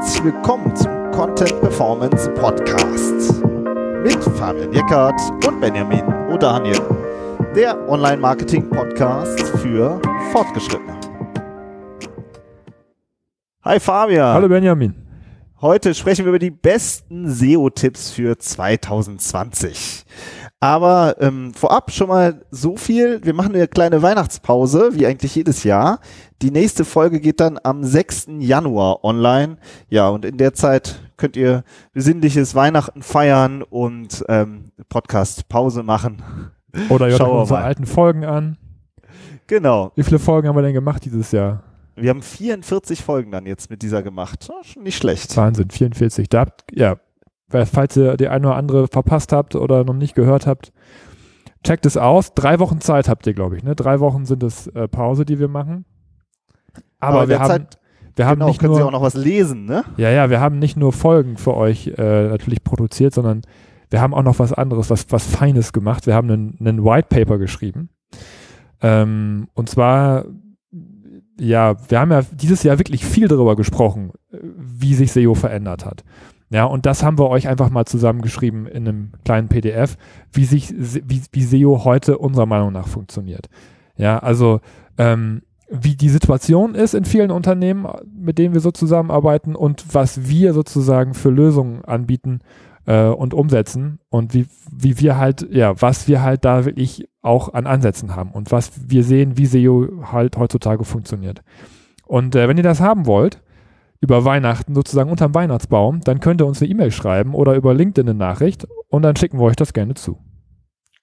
Herzlich willkommen zum Content Performance Podcast mit Fabian Jeckert und Benjamin O'Daniel, der Online-Marketing-Podcast für Fortgeschrittene. Hi Fabian. Hallo Benjamin. Heute sprechen wir über die besten SEO-Tipps für 2020. Aber ähm, vorab schon mal so viel. Wir machen eine kleine Weihnachtspause, wie eigentlich jedes Jahr. Die nächste Folge geht dann am 6. Januar online. Ja, und in der Zeit könnt ihr besinnliches Weihnachten feiern und ähm, Podcast-Pause machen. Oder ihr hört unsere alten Folgen an. Genau. Wie viele Folgen haben wir denn gemacht dieses Jahr? Wir haben 44 Folgen dann jetzt mit dieser gemacht. Schon nicht schlecht. Wahnsinn, 44. Da habt, ja, falls ihr die eine oder andere verpasst habt oder noch nicht gehört habt, checkt es aus. Drei Wochen Zeit habt ihr, glaube ich. Ne? Drei Wochen sind es äh, Pause, die wir machen. Aber, Aber wir haben, Zeit, wir haben genau, nicht können nur, Sie auch noch was lesen, ne? Ja, ja, wir haben nicht nur Folgen für euch äh, natürlich produziert, sondern wir haben auch noch was anderes, was, was Feines gemacht. Wir haben einen, einen White Paper geschrieben. Ähm, und zwar, ja, wir haben ja dieses Jahr wirklich viel darüber gesprochen, wie sich SEO verändert hat. Ja, und das haben wir euch einfach mal zusammengeschrieben in einem kleinen PDF, wie sich, wie, wie SEO heute unserer Meinung nach funktioniert. Ja, also ähm, wie die Situation ist in vielen Unternehmen, mit denen wir so zusammenarbeiten und was wir sozusagen für Lösungen anbieten äh, und umsetzen und wie, wie wir halt, ja, was wir halt da wirklich auch an Ansätzen haben und was wir sehen, wie SEO halt heutzutage funktioniert. Und äh, wenn ihr das haben wollt, über Weihnachten sozusagen unterm Weihnachtsbaum, dann könnt ihr uns eine E-Mail schreiben oder über LinkedIn eine Nachricht und dann schicken wir euch das gerne zu.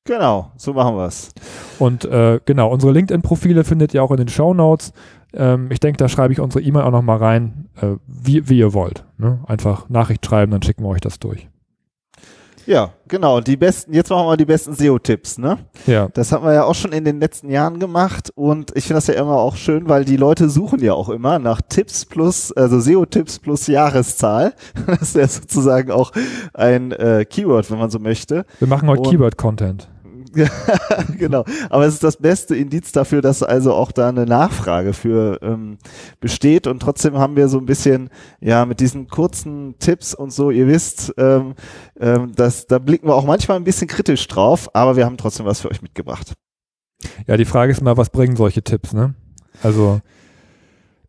Genau, so machen wir es. Und äh, genau, unsere LinkedIn-Profile findet ihr auch in den Show Notes. Ähm, ich denke, da schreibe ich unsere E-Mail auch nochmal rein, äh, wie, wie ihr wollt. Ne? Einfach Nachricht schreiben, dann schicken wir euch das durch. Ja, genau. Die besten, jetzt machen wir die besten SEO-Tipps, ne? Ja. Das haben wir ja auch schon in den letzten Jahren gemacht und ich finde das ja immer auch schön, weil die Leute suchen ja auch immer nach Tipps plus, also SEO-Tipps plus Jahreszahl. Das ist ja sozusagen auch ein äh, Keyword, wenn man so möchte. Wir machen heute Keyword-Content. genau. Aber es ist das beste Indiz dafür, dass also auch da eine Nachfrage für ähm, besteht. Und trotzdem haben wir so ein bisschen, ja, mit diesen kurzen Tipps und so, ihr wisst, ähm, ähm, das, da blicken wir auch manchmal ein bisschen kritisch drauf, aber wir haben trotzdem was für euch mitgebracht. Ja, die Frage ist mal, was bringen solche Tipps, ne? Also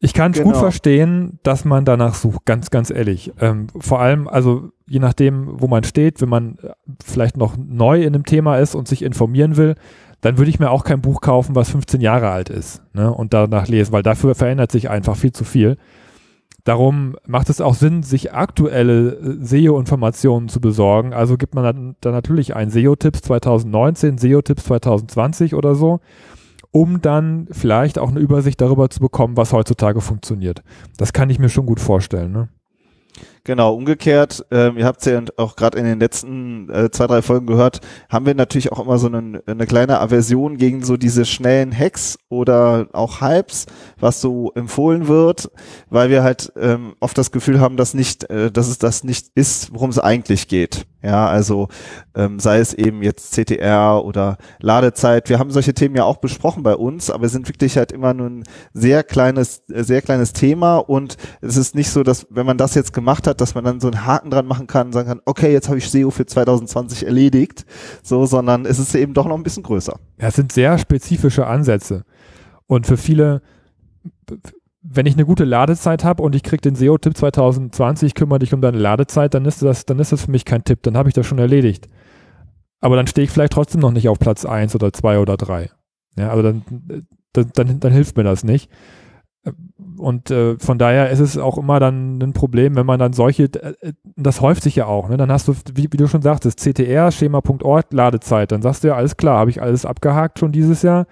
ich kann es genau. gut verstehen, dass man danach sucht, ganz, ganz ehrlich. Ähm, vor allem, also je nachdem, wo man steht, wenn man äh, vielleicht noch neu in einem Thema ist und sich informieren will, dann würde ich mir auch kein Buch kaufen, was 15 Jahre alt ist ne, und danach lesen, weil dafür verändert sich einfach viel zu viel. Darum macht es auch Sinn, sich aktuelle äh, SEO-Informationen zu besorgen. Also gibt man dann, dann natürlich ein SEO-Tipps 2019, SEO-Tipps 2020 oder so um dann vielleicht auch eine Übersicht darüber zu bekommen, was heutzutage funktioniert. Das kann ich mir schon gut vorstellen. Ne? Genau, umgekehrt, ähm, ihr habt es ja auch gerade in den letzten äh, zwei, drei Folgen gehört, haben wir natürlich auch immer so eine, eine kleine Aversion gegen so diese schnellen Hacks oder auch Hypes, was so empfohlen wird, weil wir halt ähm, oft das Gefühl haben, dass nicht, äh, dass es das nicht ist, worum es eigentlich geht. Ja, also ähm, sei es eben jetzt CTR oder Ladezeit. Wir haben solche Themen ja auch besprochen bei uns, aber sind wirklich halt immer nur ein sehr kleines, äh, sehr kleines Thema und es ist nicht so, dass wenn man das jetzt gemacht hat, dass man dann so einen Haken dran machen kann und sagen kann, okay, jetzt habe ich SEO für 2020 erledigt, so, sondern es ist eben doch noch ein bisschen größer. Ja, es sind sehr spezifische Ansätze und für viele wenn ich eine gute Ladezeit habe und ich kriege den SEO-Tipp 2020, kümmere dich um deine Ladezeit, dann ist das, dann ist das für mich kein Tipp, dann habe ich das schon erledigt. Aber dann stehe ich vielleicht trotzdem noch nicht auf Platz 1 oder 2 oder 3. Ja, also dann, dann, dann, dann hilft mir das nicht. Und äh, von daher ist es auch immer dann ein Problem, wenn man dann solche, äh, das häuft sich ja auch, ne? Dann hast du, wie, wie du schon sagtest, CTR, Schema.org, Ladezeit. Dann sagst du ja, alles klar, habe ich alles abgehakt schon dieses Jahr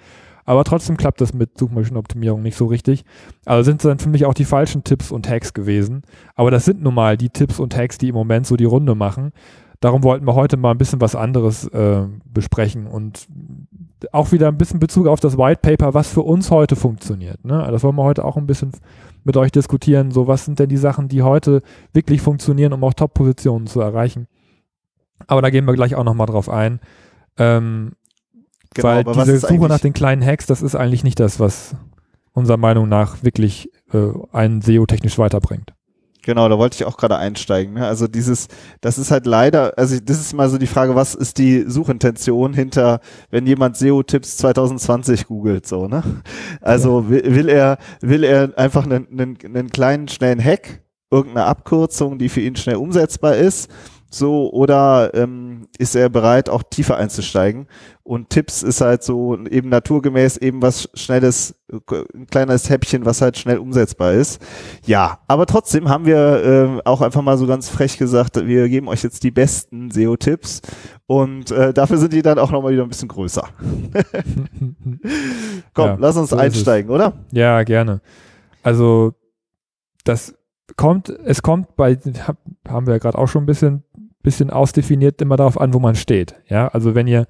aber trotzdem klappt das mit Suchmaschinenoptimierung nicht so richtig. Also sind es dann für mich auch die falschen Tipps und Hacks gewesen. Aber das sind nun mal die Tipps und Hacks, die im Moment so die Runde machen. Darum wollten wir heute mal ein bisschen was anderes äh, besprechen und auch wieder ein bisschen Bezug auf das White Paper, was für uns heute funktioniert. Ne? Das wollen wir heute auch ein bisschen mit euch diskutieren. So, was sind denn die Sachen, die heute wirklich funktionieren, um auch Top-Positionen zu erreichen? Aber da gehen wir gleich auch nochmal drauf ein. Ähm, Genau, Weil diese Suche nach den kleinen Hacks, das ist eigentlich nicht das, was unserer Meinung nach wirklich äh, einen SEO technisch weiterbringt. Genau, da wollte ich auch gerade einsteigen. Ne? Also dieses, das ist halt leider, also das ist mal so die Frage, was ist die Suchintention hinter, wenn jemand SEO-Tipps 2020 googelt, so, ne? Also ja. will, will, er, will er einfach einen, einen, einen kleinen, schnellen Hack, irgendeine Abkürzung, die für ihn schnell umsetzbar ist, so oder ähm, ist er bereit, auch tiefer einzusteigen? Und Tipps ist halt so eben naturgemäß eben was schnelles, ein kleines Häppchen, was halt schnell umsetzbar ist. Ja, aber trotzdem haben wir äh, auch einfach mal so ganz frech gesagt, wir geben euch jetzt die besten SEO-Tipps und äh, dafür sind die dann auch nochmal wieder ein bisschen größer. Komm, ja, lass uns so einsteigen, oder? Ja, gerne. Also das kommt, es kommt bei, haben wir ja gerade auch schon ein bisschen bisschen ausdefiniert immer darauf an, wo man steht. Ja, also wenn ihr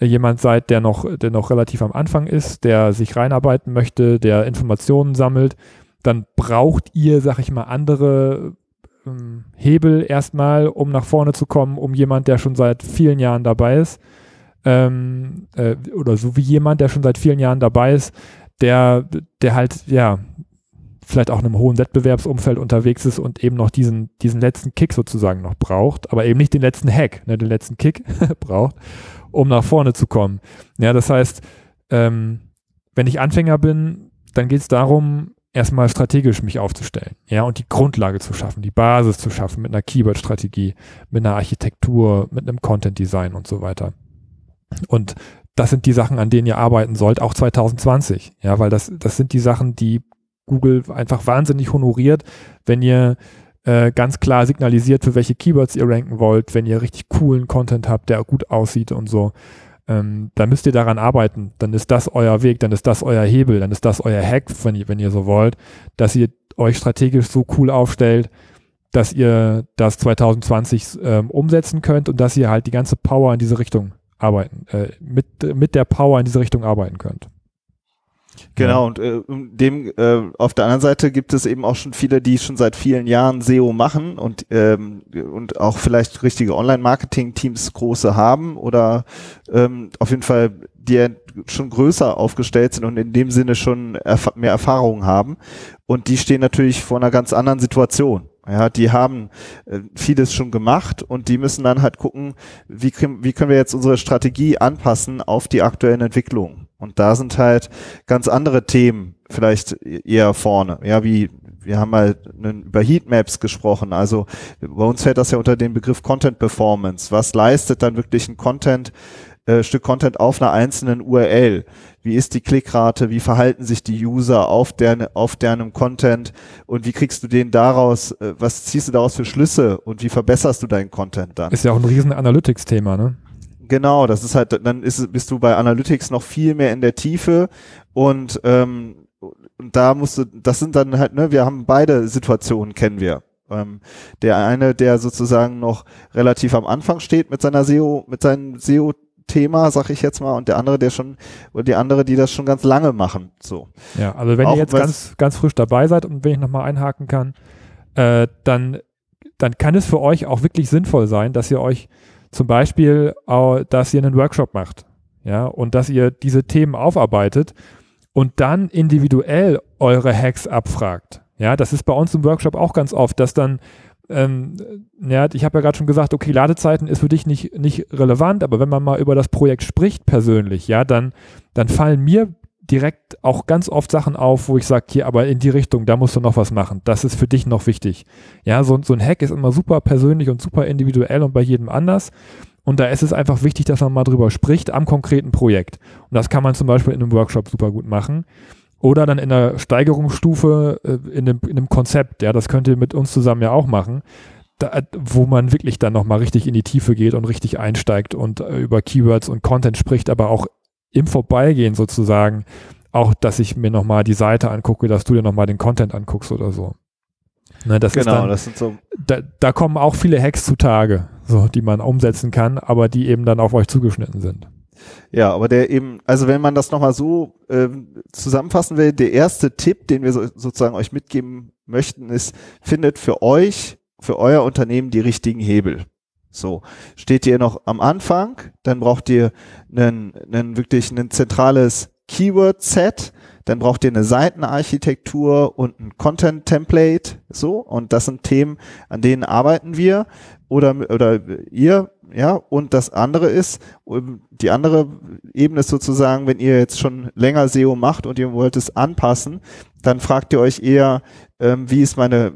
jemand seid, der noch, der noch relativ am Anfang ist, der sich reinarbeiten möchte, der Informationen sammelt, dann braucht ihr, sag ich mal, andere ähm, Hebel erstmal, um nach vorne zu kommen, um jemand, der schon seit vielen Jahren dabei ist, ähm, äh, oder so wie jemand, der schon seit vielen Jahren dabei ist, der, der halt, ja, vielleicht auch in einem hohen Wettbewerbsumfeld unterwegs ist und eben noch diesen, diesen letzten Kick sozusagen noch braucht, aber eben nicht den letzten Hack, ne, den letzten Kick braucht, um nach vorne zu kommen. Ja, das heißt, ähm, wenn ich Anfänger bin, dann geht es darum, erstmal strategisch mich aufzustellen, ja, und die Grundlage zu schaffen, die Basis zu schaffen mit einer Keyword-Strategie, mit einer Architektur, mit einem Content-Design und so weiter. Und das sind die Sachen, an denen ihr arbeiten sollt, auch 2020, ja, weil das, das sind die Sachen, die Google einfach wahnsinnig honoriert, wenn ihr äh, ganz klar signalisiert, für welche Keywords ihr ranken wollt, wenn ihr richtig coolen Content habt, der gut aussieht und so. Ähm, dann müsst ihr daran arbeiten. Dann ist das euer Weg, dann ist das euer Hebel, dann ist das euer Hack, wenn ihr, wenn ihr so wollt, dass ihr euch strategisch so cool aufstellt, dass ihr das 2020 ähm, umsetzen könnt und dass ihr halt die ganze Power in diese Richtung arbeiten, äh, mit, mit der Power in diese Richtung arbeiten könnt. Genau, und äh, dem äh, auf der anderen Seite gibt es eben auch schon viele, die schon seit vielen Jahren SEO machen und ähm, und auch vielleicht richtige Online-Marketing-Teams große haben oder ähm, auf jeden Fall die schon größer aufgestellt sind und in dem Sinne schon erf mehr Erfahrung haben. Und die stehen natürlich vor einer ganz anderen Situation. Ja, die haben äh, vieles schon gemacht und die müssen dann halt gucken, wie, wie können wir jetzt unsere Strategie anpassen auf die aktuellen Entwicklungen. Und da sind halt ganz andere Themen vielleicht eher vorne. Ja, wie wir haben mal über Heatmaps gesprochen. Also bei uns fällt das ja unter den Begriff Content Performance. Was leistet dann wirklich ein Content, äh, Stück Content auf einer einzelnen URL? Wie ist die Klickrate? Wie verhalten sich die User auf, deren, auf deinem Content? Und wie kriegst du den daraus, äh, was ziehst du daraus für Schlüsse? Und wie verbesserst du deinen Content dann? Ist ja auch ein riesen Analytics-Thema, ne? Genau, das ist halt, dann ist, bist du bei Analytics noch viel mehr in der Tiefe und, ähm, und da musst du, das sind dann halt, ne, wir haben beide Situationen, kennen wir. Ähm, der eine, der sozusagen noch relativ am Anfang steht mit seiner SEO, mit seinem SEO Thema, sag ich jetzt mal, und der andere, der schon, oder die andere, die das schon ganz lange machen. So. Ja, also wenn Auch ihr jetzt ganz, ganz frisch dabei seid und wenn ich nochmal einhaken kann, äh, dann, dann kann es für euch auch wirklich sinnvoll sein, dass ihr euch zum Beispiel, äh, dass ihr einen Workshop macht, ja, und dass ihr diese Themen aufarbeitet und dann individuell eure Hacks abfragt. Ja, das ist bei uns im Workshop auch ganz oft, dass dann ähm, ja, ich habe ja gerade schon gesagt, okay, Ladezeiten ist für dich nicht, nicht relevant, aber wenn man mal über das Projekt spricht persönlich, ja, dann, dann fallen mir direkt auch ganz oft Sachen auf, wo ich sage, hier, aber in die Richtung, da musst du noch was machen. Das ist für dich noch wichtig. Ja, so, so ein Hack ist immer super persönlich und super individuell und bei jedem anders. Und da ist es einfach wichtig, dass man mal drüber spricht am konkreten Projekt. Und das kann man zum Beispiel in einem Workshop super gut machen. Oder dann in der Steigerungsstufe äh, in, dem, in einem Konzept. Ja, das könnt ihr mit uns zusammen ja auch machen. Da, wo man wirklich dann nochmal richtig in die Tiefe geht und richtig einsteigt und äh, über Keywords und Content spricht, aber auch im Vorbeigehen sozusagen auch, dass ich mir nochmal die Seite angucke, dass du dir nochmal den Content anguckst oder so. Ne, das genau, dann, das sind so. Da, da kommen auch viele Hacks zutage, so, die man umsetzen kann, aber die eben dann auf euch zugeschnitten sind. Ja, aber der eben, also wenn man das nochmal so äh, zusammenfassen will, der erste Tipp, den wir so, sozusagen euch mitgeben möchten, ist, findet für euch, für euer Unternehmen die richtigen Hebel. So, steht ihr noch am Anfang, dann braucht ihr einen, einen wirklich ein zentrales Keyword-Set, dann braucht ihr eine Seitenarchitektur und ein Content-Template, so, und das sind Themen, an denen arbeiten wir oder, oder ihr, ja, und das andere ist, die andere Ebene ist sozusagen, wenn ihr jetzt schon länger SEO macht und ihr wollt es anpassen, dann fragt ihr euch eher, ähm, wie ist meine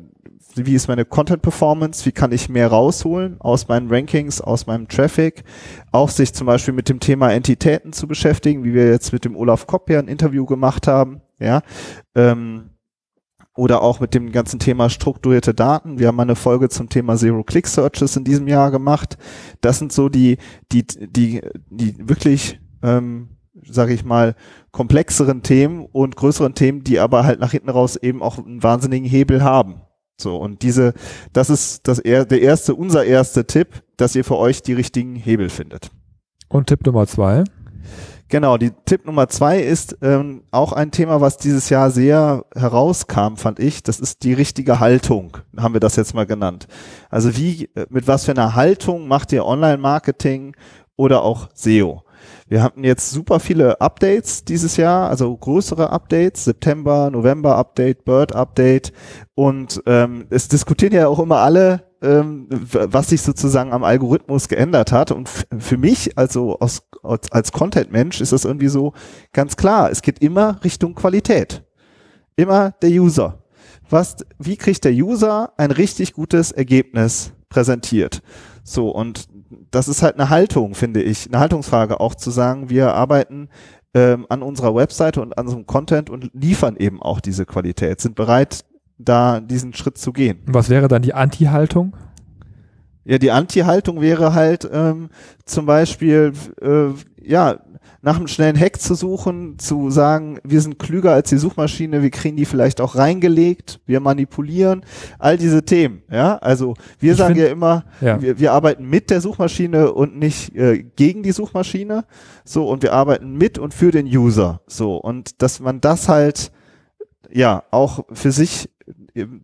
wie ist meine Content Performance, wie kann ich mehr rausholen aus meinen Rankings, aus meinem Traffic, auch sich zum Beispiel mit dem Thema Entitäten zu beschäftigen, wie wir jetzt mit dem Olaf Kopp ja ein Interview gemacht haben, ja, ähm, oder auch mit dem ganzen Thema strukturierte Daten. Wir haben eine Folge zum Thema Zero-Click-Searches in diesem Jahr gemacht. Das sind so die, die, die, die wirklich, ähm, sage ich mal, komplexeren Themen und größeren Themen, die aber halt nach hinten raus eben auch einen wahnsinnigen Hebel haben. So, und diese, das ist das er, der erste, unser erster Tipp, dass ihr für euch die richtigen Hebel findet. Und Tipp Nummer zwei? Genau, die Tipp Nummer zwei ist ähm, auch ein Thema, was dieses Jahr sehr herauskam, fand ich. Das ist die richtige Haltung, haben wir das jetzt mal genannt. Also wie, äh, mit was für einer Haltung macht ihr Online-Marketing oder auch SEO? Wir hatten jetzt super viele Updates dieses Jahr, also größere Updates, September, November Update, Bird Update und ähm, es diskutieren ja auch immer alle, ähm, was sich sozusagen am Algorithmus geändert hat und für mich, also aus, als, als Content-Mensch, ist das irgendwie so ganz klar. Es geht immer Richtung Qualität. Immer der User. Was, wie kriegt der User ein richtig gutes Ergebnis präsentiert? So, und das ist halt eine Haltung, finde ich, eine Haltungsfrage auch zu sagen, wir arbeiten ähm, an unserer Webseite und an unserem Content und liefern eben auch diese Qualität, sind bereit, da diesen Schritt zu gehen. Was wäre dann die Anti-Haltung? Ja, die Anti-Haltung wäre halt ähm, zum Beispiel, äh, ja, nach einem schnellen Hack zu suchen, zu sagen, wir sind klüger als die Suchmaschine, wir kriegen die vielleicht auch reingelegt, wir manipulieren, all diese Themen. Ja, also wir ich sagen find, ja immer, ja. Wir, wir arbeiten mit der Suchmaschine und nicht äh, gegen die Suchmaschine. So und wir arbeiten mit und für den User. So und dass man das halt ja auch für sich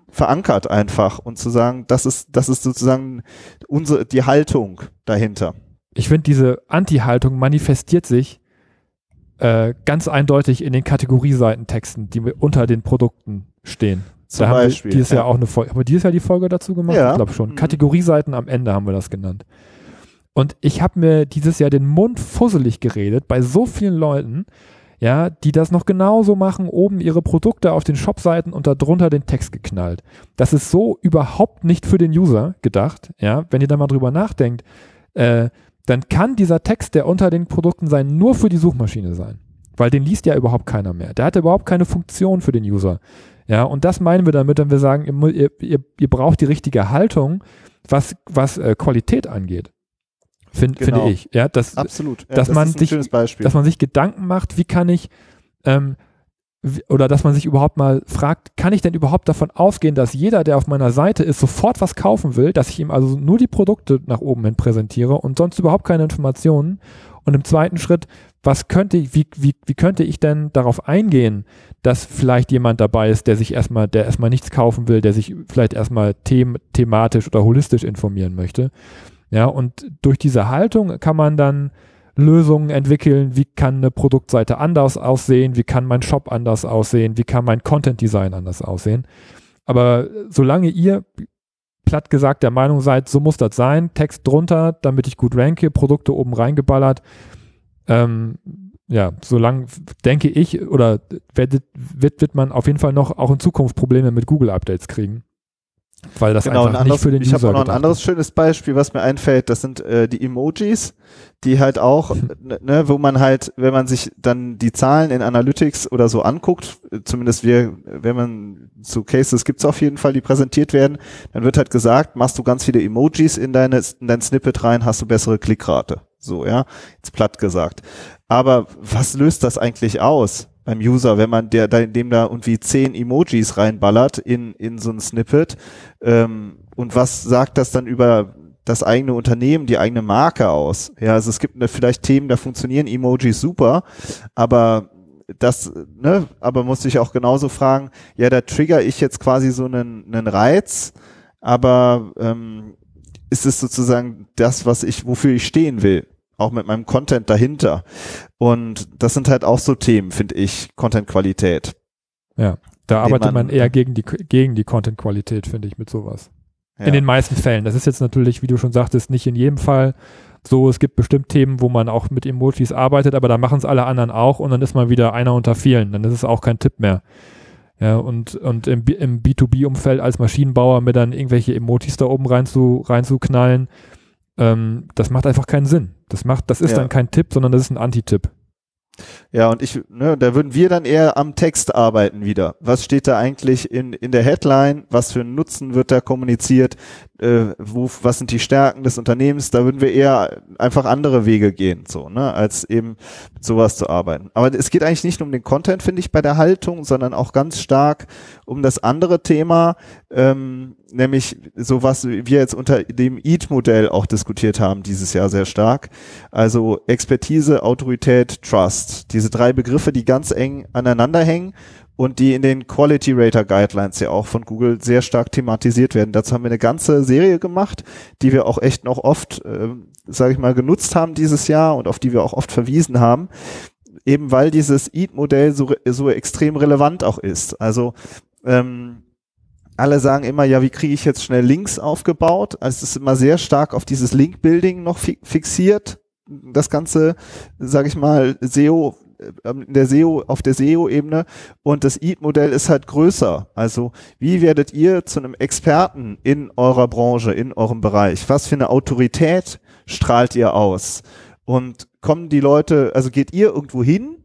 verankert einfach und zu sagen, das ist das ist sozusagen unsere die Haltung dahinter. Ich finde diese Anti-Haltung manifestiert sich äh, ganz eindeutig in den Kategorieseitentexten, die unter den Produkten stehen. Zum da Beispiel. Haben wir dieses ja. Jahr auch eine Folge. Haben wir dieses Jahr die Folge dazu gemacht? Ja. Ich glaube schon. Mhm. Kategorieseiten am Ende haben wir das genannt. Und ich habe mir dieses Jahr den Mund fusselig geredet bei so vielen Leuten, ja, die das noch genauso machen, oben ihre Produkte auf den Shopseiten und darunter den Text geknallt. Das ist so überhaupt nicht für den User gedacht, ja, wenn ihr da mal drüber nachdenkt. Äh, dann kann dieser Text, der unter den Produkten sein, nur für die Suchmaschine sein. Weil den liest ja überhaupt keiner mehr. Der hat überhaupt keine Funktion für den User. Ja, und das meinen wir damit, wenn wir sagen, ihr, ihr, ihr braucht die richtige Haltung, was, was äh, Qualität angeht. Find, genau. Finde ich. Ja, das, Absolut. Ja, dass, das man sich, dass man sich Gedanken macht, wie kann ich ähm, oder dass man sich überhaupt mal fragt, kann ich denn überhaupt davon ausgehen, dass jeder, der auf meiner Seite ist, sofort was kaufen will, dass ich ihm also nur die Produkte nach oben hin präsentiere und sonst überhaupt keine Informationen? Und im zweiten Schritt, was könnte ich, wie, wie, wie könnte ich denn darauf eingehen, dass vielleicht jemand dabei ist, der sich erstmal, der erstmal nichts kaufen will, der sich vielleicht erstmal them thematisch oder holistisch informieren möchte? Ja, und durch diese Haltung kann man dann Lösungen entwickeln, wie kann eine Produktseite anders aussehen, wie kann mein Shop anders aussehen, wie kann mein Content Design anders aussehen. Aber solange ihr platt gesagt der Meinung seid, so muss das sein, Text drunter, damit ich gut ranke, Produkte oben reingeballert, ähm, ja, solange denke ich oder wird, wird, wird man auf jeden Fall noch auch in Zukunft Probleme mit Google Updates kriegen. Weil das genau, einfach nicht für den Ich habe noch ein anderes ist. schönes Beispiel, was mir einfällt. Das sind äh, die Emojis, die halt auch, ne, wo man halt, wenn man sich dann die Zahlen in Analytics oder so anguckt, zumindest wir, wenn man zu Cases gibt's auf jeden Fall, die präsentiert werden, dann wird halt gesagt, machst du ganz viele Emojis in, deine, in dein Snippet rein, hast du bessere Klickrate. So, ja, jetzt platt gesagt. Aber was löst das eigentlich aus? Beim User, wenn man der, dem da irgendwie zehn Emojis reinballert in, in so ein Snippet. Ähm, und was sagt das dann über das eigene Unternehmen, die eigene Marke aus? Ja, also es gibt vielleicht Themen, da funktionieren Emojis super, aber das, ne, aber muss ich auch genauso fragen, ja, da trigger ich jetzt quasi so einen, einen Reiz, aber ähm, ist es sozusagen das, was ich, wofür ich stehen will? Auch mit meinem Content dahinter. Und das sind halt auch so Themen, finde ich, Content-Qualität. Ja, da arbeitet man, man, eher gegen die, gegen die Content-Qualität, finde ich, mit sowas. Ja. In den meisten Fällen. Das ist jetzt natürlich, wie du schon sagtest, nicht in jedem Fall so. Es gibt bestimmt Themen, wo man auch mit Emojis arbeitet, aber da machen es alle anderen auch und dann ist man wieder einer unter vielen. Dann ist es auch kein Tipp mehr. Ja, und, und im, im B2B-Umfeld als Maschinenbauer mir dann irgendwelche Emojis da oben rein zu, reinzuknallen, ähm, das macht einfach keinen Sinn. Das macht, das ist ja. dann kein Tipp, sondern das ist ein Anti-Tipp. Ja, und ich, ne, da würden wir dann eher am Text arbeiten wieder. Was steht da eigentlich in, in der Headline? Was für einen Nutzen wird da kommuniziert? Äh, wo, was sind die Stärken des Unternehmens? Da würden wir eher einfach andere Wege gehen, so, ne, als eben mit sowas zu arbeiten. Aber es geht eigentlich nicht nur um den Content, finde ich, bei der Haltung, sondern auch ganz stark um das andere Thema, ähm, nämlich so was wir jetzt unter dem EAT-Modell auch diskutiert haben dieses Jahr sehr stark. Also Expertise, Autorität, Trust. Diese drei Begriffe, die ganz eng aneinander hängen und die in den Quality Rater Guidelines ja auch von Google sehr stark thematisiert werden. Dazu haben wir eine ganze Serie gemacht, die wir auch echt noch oft, äh, sage ich mal, genutzt haben dieses Jahr und auf die wir auch oft verwiesen haben, eben weil dieses EAT-Modell so, so extrem relevant auch ist. Also ähm, alle sagen immer, ja, wie kriege ich jetzt schnell Links aufgebaut? Also es ist immer sehr stark auf dieses Link-Building noch fi fixiert. Das ganze, sage ich mal, SEO in der SEO, auf der SEO-Ebene und das EAT-Modell ist halt größer. Also wie werdet ihr zu einem Experten in eurer Branche, in eurem Bereich? Was für eine Autorität strahlt ihr aus? Und kommen die Leute, also geht ihr irgendwo hin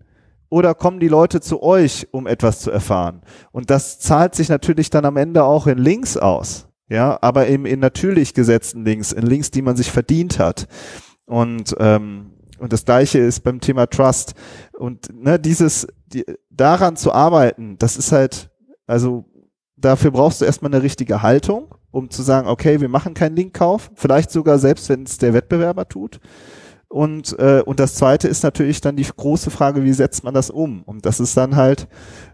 oder kommen die Leute zu euch, um etwas zu erfahren? Und das zahlt sich natürlich dann am Ende auch in Links aus. Ja, aber eben in natürlich gesetzten Links, in Links, die man sich verdient hat. Und ähm, und das gleiche ist beim Thema Trust. Und ne, dieses, die, daran zu arbeiten, das ist halt, also dafür brauchst du erstmal eine richtige Haltung, um zu sagen, okay, wir machen keinen Linkkauf, vielleicht sogar selbst, wenn es der Wettbewerber tut. Und, äh, und das zweite ist natürlich dann die große Frage, wie setzt man das um? Und das ist dann halt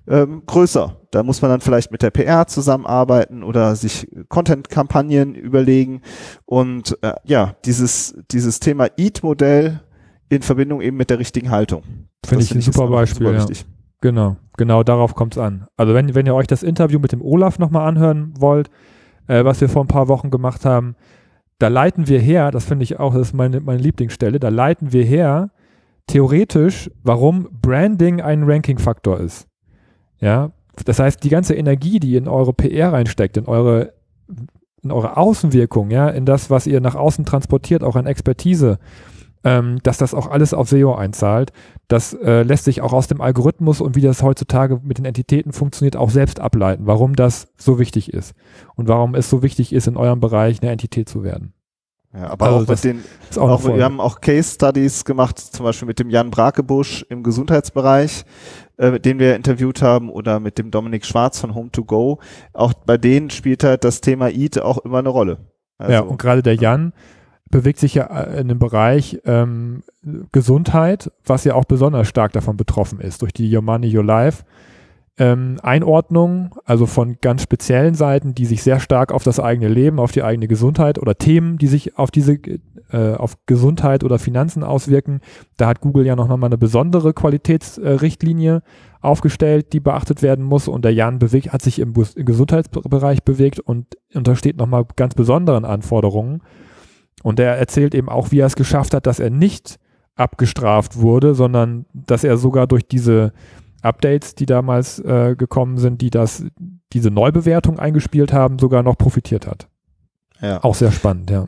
ähm, größer. Da muss man dann vielleicht mit der PR zusammenarbeiten oder sich Content-Kampagnen überlegen. Und äh, ja, dieses, dieses Thema EAT-Modell in Verbindung eben mit der richtigen Haltung. Finde ich ein super Beispiel. Super ja. Genau, genau darauf kommt es an. Also wenn, wenn ihr euch das Interview mit dem Olaf nochmal anhören wollt, äh, was wir vor ein paar Wochen gemacht haben, da leiten wir her, das finde ich auch, das ist meine, meine Lieblingsstelle, da leiten wir her, theoretisch, warum Branding ein Ranking-Faktor ist. Ja, das heißt, die ganze Energie, die in eure PR reinsteckt, in eure, in eure Außenwirkung, ja, in das, was ihr nach außen transportiert, auch an Expertise, ähm, dass das auch alles auf SEO einzahlt. Das äh, lässt sich auch aus dem Algorithmus und wie das heutzutage mit den Entitäten funktioniert, auch selbst ableiten, warum das so wichtig ist und warum es so wichtig ist, in eurem Bereich eine Entität zu werden. Ja, aber also auch mit den, auch auch, wir haben auch Case Studies gemacht, zum Beispiel mit dem Jan Brakebusch im Gesundheitsbereich, äh, den wir interviewt haben, oder mit dem Dominik Schwarz von Home to Go. Auch bei denen spielt halt das Thema EAT auch immer eine Rolle. Also, ja, und gerade der Jan, bewegt sich ja äh, in dem Bereich ähm, Gesundheit, was ja auch besonders stark davon betroffen ist, durch die Your Money, Your Life. Ähm, Einordnung, also von ganz speziellen Seiten, die sich sehr stark auf das eigene Leben, auf die eigene Gesundheit oder Themen, die sich auf diese äh, auf Gesundheit oder Finanzen auswirken. Da hat Google ja noch mal eine besondere Qualitätsrichtlinie äh, aufgestellt, die beachtet werden muss. Und der Jan bewegt, hat sich im, im Gesundheitsbereich bewegt und untersteht noch mal ganz besonderen Anforderungen. Und er erzählt eben auch, wie er es geschafft hat, dass er nicht abgestraft wurde, sondern dass er sogar durch diese Updates, die damals äh, gekommen sind, die das, diese Neubewertung eingespielt haben, sogar noch profitiert hat. Ja. Auch sehr spannend, ja.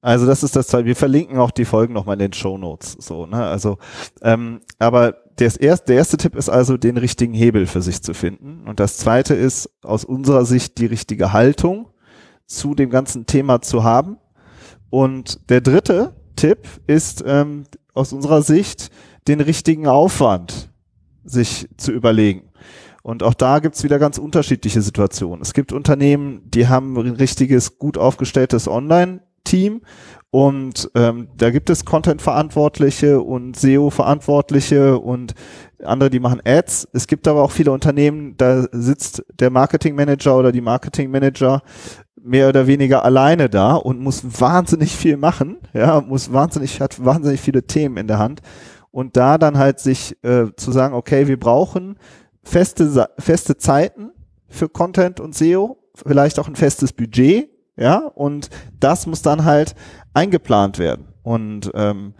Also das ist das Teil. Wir verlinken auch die Folgen nochmal in den Show Notes. So, ne? Also, ähm, aber das erste, der erste Tipp ist also, den richtigen Hebel für sich zu finden. Und das zweite ist, aus unserer Sicht die richtige Haltung zu dem ganzen Thema zu haben. Und der dritte Tipp ist ähm, aus unserer Sicht, den richtigen Aufwand sich zu überlegen. Und auch da gibt's wieder ganz unterschiedliche Situationen. Es gibt Unternehmen, die haben ein richtiges, gut aufgestelltes Online-Team und ähm, da gibt es Content-Verantwortliche und SEO-Verantwortliche und andere, die machen Ads. Es gibt aber auch viele Unternehmen, da sitzt der Marketing-Manager oder die Marketing-Manager mehr oder weniger alleine da und muss wahnsinnig viel machen, ja, muss wahnsinnig, hat wahnsinnig viele Themen in der Hand. Und da dann halt sich äh, zu sagen, okay, wir brauchen feste, feste Zeiten für Content und SEO, vielleicht auch ein festes Budget, ja, und das muss dann halt eingeplant werden. Und ähm,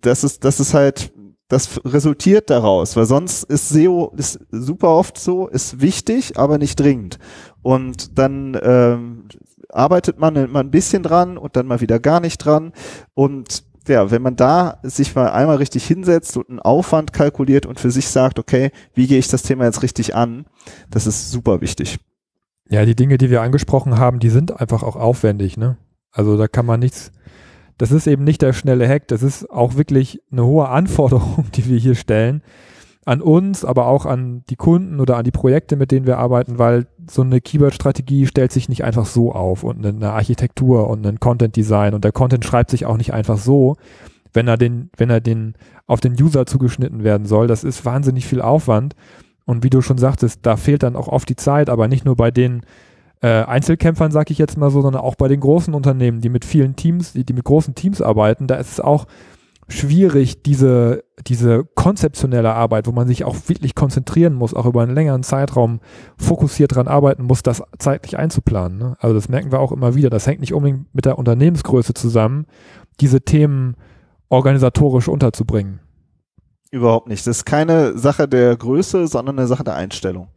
das ist, das ist halt, das resultiert daraus, weil sonst ist SEO ist super oft so, ist wichtig, aber nicht dringend. Und dann ähm, arbeitet man mal ein bisschen dran und dann mal wieder gar nicht dran. Und ja, wenn man da sich mal einmal richtig hinsetzt und einen Aufwand kalkuliert und für sich sagt, okay, wie gehe ich das Thema jetzt richtig an, das ist super wichtig. Ja, die Dinge, die wir angesprochen haben, die sind einfach auch aufwendig, ne? Also da kann man nichts, das ist eben nicht der schnelle Hack, das ist auch wirklich eine hohe Anforderung, die wir hier stellen an uns, aber auch an die Kunden oder an die Projekte, mit denen wir arbeiten, weil so eine Keyword-Strategie stellt sich nicht einfach so auf und eine Architektur und ein Content-Design und der Content schreibt sich auch nicht einfach so, wenn er den, wenn er den auf den User zugeschnitten werden soll. Das ist wahnsinnig viel Aufwand und wie du schon sagtest, da fehlt dann auch oft die Zeit, aber nicht nur bei den äh, Einzelkämpfern, sag ich jetzt mal so, sondern auch bei den großen Unternehmen, die mit vielen Teams, die, die mit großen Teams arbeiten, da ist es auch schwierig, diese, diese konzeptionelle Arbeit, wo man sich auch wirklich konzentrieren muss, auch über einen längeren Zeitraum fokussiert dran arbeiten muss, das zeitlich einzuplanen. Ne? Also das merken wir auch immer wieder. Das hängt nicht unbedingt mit der Unternehmensgröße zusammen, diese Themen organisatorisch unterzubringen. Überhaupt nicht. Das ist keine Sache der Größe, sondern eine Sache der Einstellung.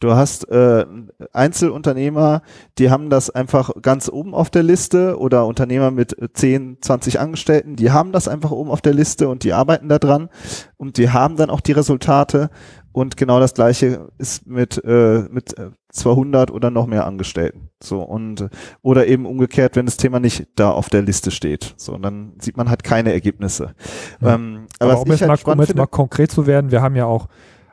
Du hast äh, Einzelunternehmer, die haben das einfach ganz oben auf der Liste oder Unternehmer mit 10, 20 Angestellten, die haben das einfach oben auf der Liste und die arbeiten da dran und die haben dann auch die Resultate und genau das gleiche ist mit äh, mit 200 oder noch mehr Angestellten. So und oder eben umgekehrt, wenn das Thema nicht da auf der Liste steht. So, dann sieht man halt keine Ergebnisse. Ja. Ähm, aber, aber um, jetzt halt mal, um jetzt mal konkret zu werden, wir haben ja auch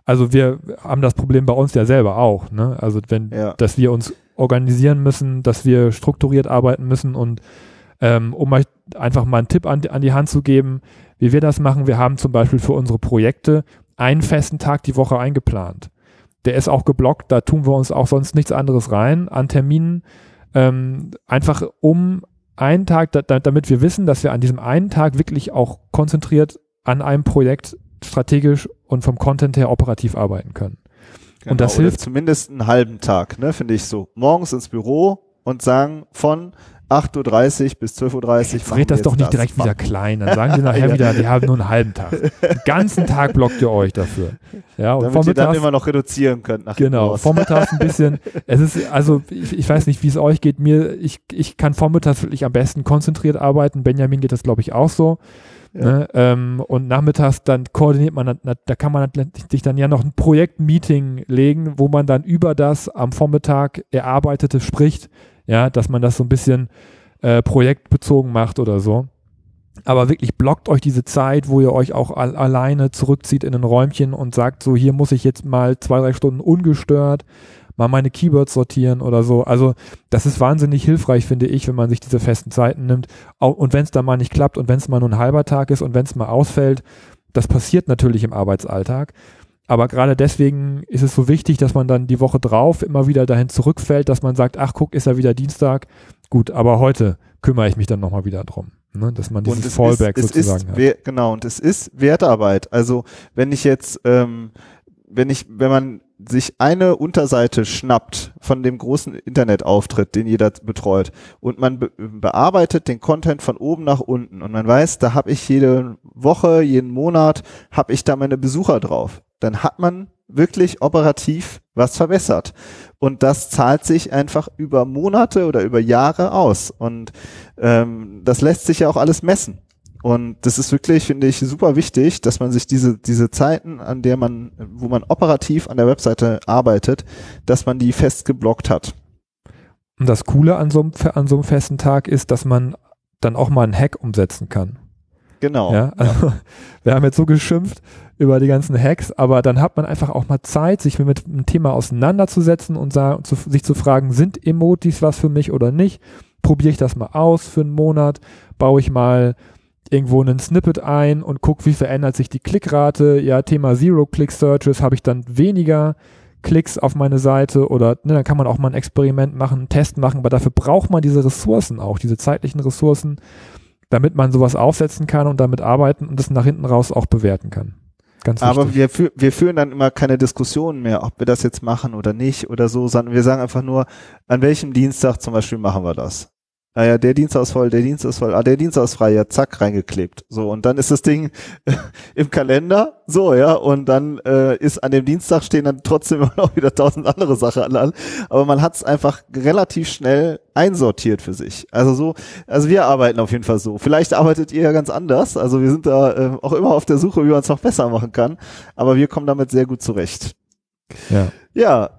also wir haben das Problem bei uns ja selber auch, ne? Also wenn, ja. dass wir uns organisieren müssen, dass wir strukturiert arbeiten müssen und ähm, um euch einfach mal einen Tipp an, an die Hand zu geben, wie wir das machen, wir haben zum Beispiel für unsere Projekte einen festen Tag die Woche eingeplant. Der ist auch geblockt, da tun wir uns auch sonst nichts anderes rein an Terminen, ähm, einfach um einen Tag, da, damit wir wissen, dass wir an diesem einen Tag wirklich auch konzentriert an einem Projekt strategisch und vom Content her operativ arbeiten können. Genau, und das hilft zumindest einen halben Tag, ne, finde ich so. Morgens ins Büro und sagen von 8.30 Uhr bis 12.30 Uhr. Fred das doch nicht das. direkt wieder klein. Dann sagen sie nachher ja. wieder, wir haben nur einen halben Tag. Den ganzen Tag blockt ihr euch dafür. Ja, und Damit vormittags, ihr dann immer noch reduzieren könnt. Nach genau, vormittags ein bisschen. Es ist, also ich, ich weiß nicht, wie es euch geht. Mir, ich, ich kann vormittags wirklich am besten konzentriert arbeiten. Benjamin geht das, glaube ich, auch so. Ne? Ähm, und nachmittags dann koordiniert man, da kann man sich dann ja noch ein Projektmeeting legen, wo man dann über das am Vormittag erarbeitete spricht, ja, dass man das so ein bisschen äh, projektbezogen macht oder so. Aber wirklich blockt euch diese Zeit, wo ihr euch auch al alleine zurückzieht in ein Räumchen und sagt, so hier muss ich jetzt mal zwei, drei Stunden ungestört mal meine Keywords sortieren oder so. Also das ist wahnsinnig hilfreich, finde ich, wenn man sich diese festen Zeiten nimmt. Und wenn es dann mal nicht klappt und wenn es mal nur ein halber Tag ist und wenn es mal ausfällt, das passiert natürlich im Arbeitsalltag. Aber gerade deswegen ist es so wichtig, dass man dann die Woche drauf immer wieder dahin zurückfällt, dass man sagt, ach guck, ist ja wieder Dienstag. Gut, aber heute kümmere ich mich dann nochmal wieder drum. Ne? Dass man dieses Fallback ist, sozusagen hat. Genau, und es ist Wertarbeit. Also wenn ich jetzt, ähm, wenn ich, wenn man sich eine Unterseite schnappt von dem großen Internetauftritt, den jeder betreut, und man be bearbeitet den Content von oben nach unten und man weiß, da habe ich jede Woche, jeden Monat, habe ich da meine Besucher drauf, dann hat man wirklich operativ was verbessert. Und das zahlt sich einfach über Monate oder über Jahre aus. Und ähm, das lässt sich ja auch alles messen. Und das ist wirklich, finde ich, super wichtig, dass man sich diese, diese Zeiten, an der man, wo man operativ an der Webseite arbeitet, dass man die fest geblockt hat. Und das Coole an so einem, an so einem festen Tag ist, dass man dann auch mal einen Hack umsetzen kann. Genau. Ja, also, ja. wir haben jetzt so geschimpft über die ganzen Hacks, aber dann hat man einfach auch mal Zeit, sich mit einem Thema auseinanderzusetzen und zu, sich zu fragen, sind Emojis was für mich oder nicht? Probiere ich das mal aus für einen Monat? Baue ich mal irgendwo einen Snippet ein und gucke, wie verändert sich die Klickrate. Ja, Thema Zero-Click-Searches habe ich dann weniger Klicks auf meine Seite oder ne, dann kann man auch mal ein Experiment machen, einen Test machen, aber dafür braucht man diese Ressourcen auch, diese zeitlichen Ressourcen, damit man sowas aufsetzen kann und damit arbeiten und das nach hinten raus auch bewerten kann. Ganz Aber wir, fü wir führen dann immer keine Diskussionen mehr, ob wir das jetzt machen oder nicht oder so, sondern wir sagen einfach nur, an welchem Dienstag zum Beispiel machen wir das ah ja, der Dienst ist voll, der Dienst ist voll, ah, der Dienst ist frei, ja, zack, reingeklebt. So, und dann ist das Ding im Kalender, so, ja, und dann äh, ist an dem Dienstag stehen dann trotzdem immer noch wieder tausend andere Sachen an, aber man hat es einfach relativ schnell einsortiert für sich. Also so, also wir arbeiten auf jeden Fall so. Vielleicht arbeitet ihr ja ganz anders, also wir sind da äh, auch immer auf der Suche, wie man es noch besser machen kann, aber wir kommen damit sehr gut zurecht. Ja. Ja,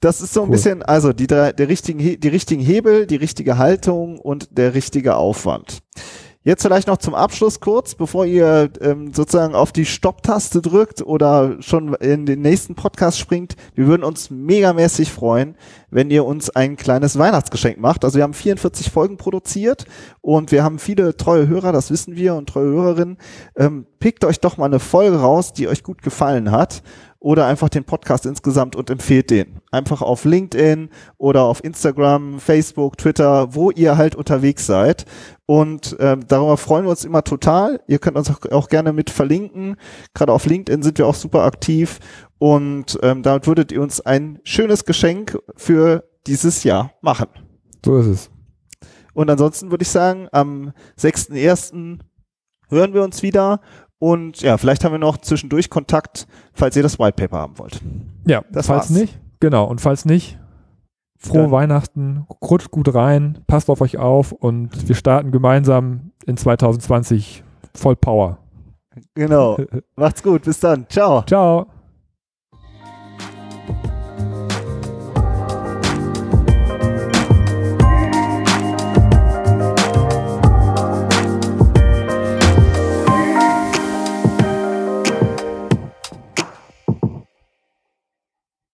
das ist so ein cool. bisschen, also die, der richtigen, die richtigen Hebel, die richtige Haltung und der richtige Aufwand. Jetzt vielleicht noch zum Abschluss kurz, bevor ihr ähm, sozusagen auf die Stopp-Taste drückt oder schon in den nächsten Podcast springt. Wir würden uns megamäßig freuen, wenn ihr uns ein kleines Weihnachtsgeschenk macht. Also wir haben 44 Folgen produziert und wir haben viele treue Hörer, das wissen wir, und treue Hörerinnen. Ähm, pickt euch doch mal eine Folge raus, die euch gut gefallen hat oder einfach den Podcast insgesamt und empfehlt den. Einfach auf LinkedIn oder auf Instagram, Facebook, Twitter, wo ihr halt unterwegs seid. Und ähm, darüber freuen wir uns immer total. Ihr könnt uns auch, auch gerne mit verlinken. Gerade auf LinkedIn sind wir auch super aktiv. Und ähm, damit würdet ihr uns ein schönes Geschenk für dieses Jahr machen. So ist es. Und ansonsten würde ich sagen, am 6.1. hören wir uns wieder und ja, vielleicht haben wir noch zwischendurch Kontakt, falls ihr das White Paper haben wollt. Ja, das falls war's. nicht. Genau. Und falls nicht, frohe Dann. Weihnachten, rutscht gut rein, passt auf euch auf und wir starten gemeinsam in 2020 voll Power. Genau. Macht's gut. Bis dann. Ciao. Ciao.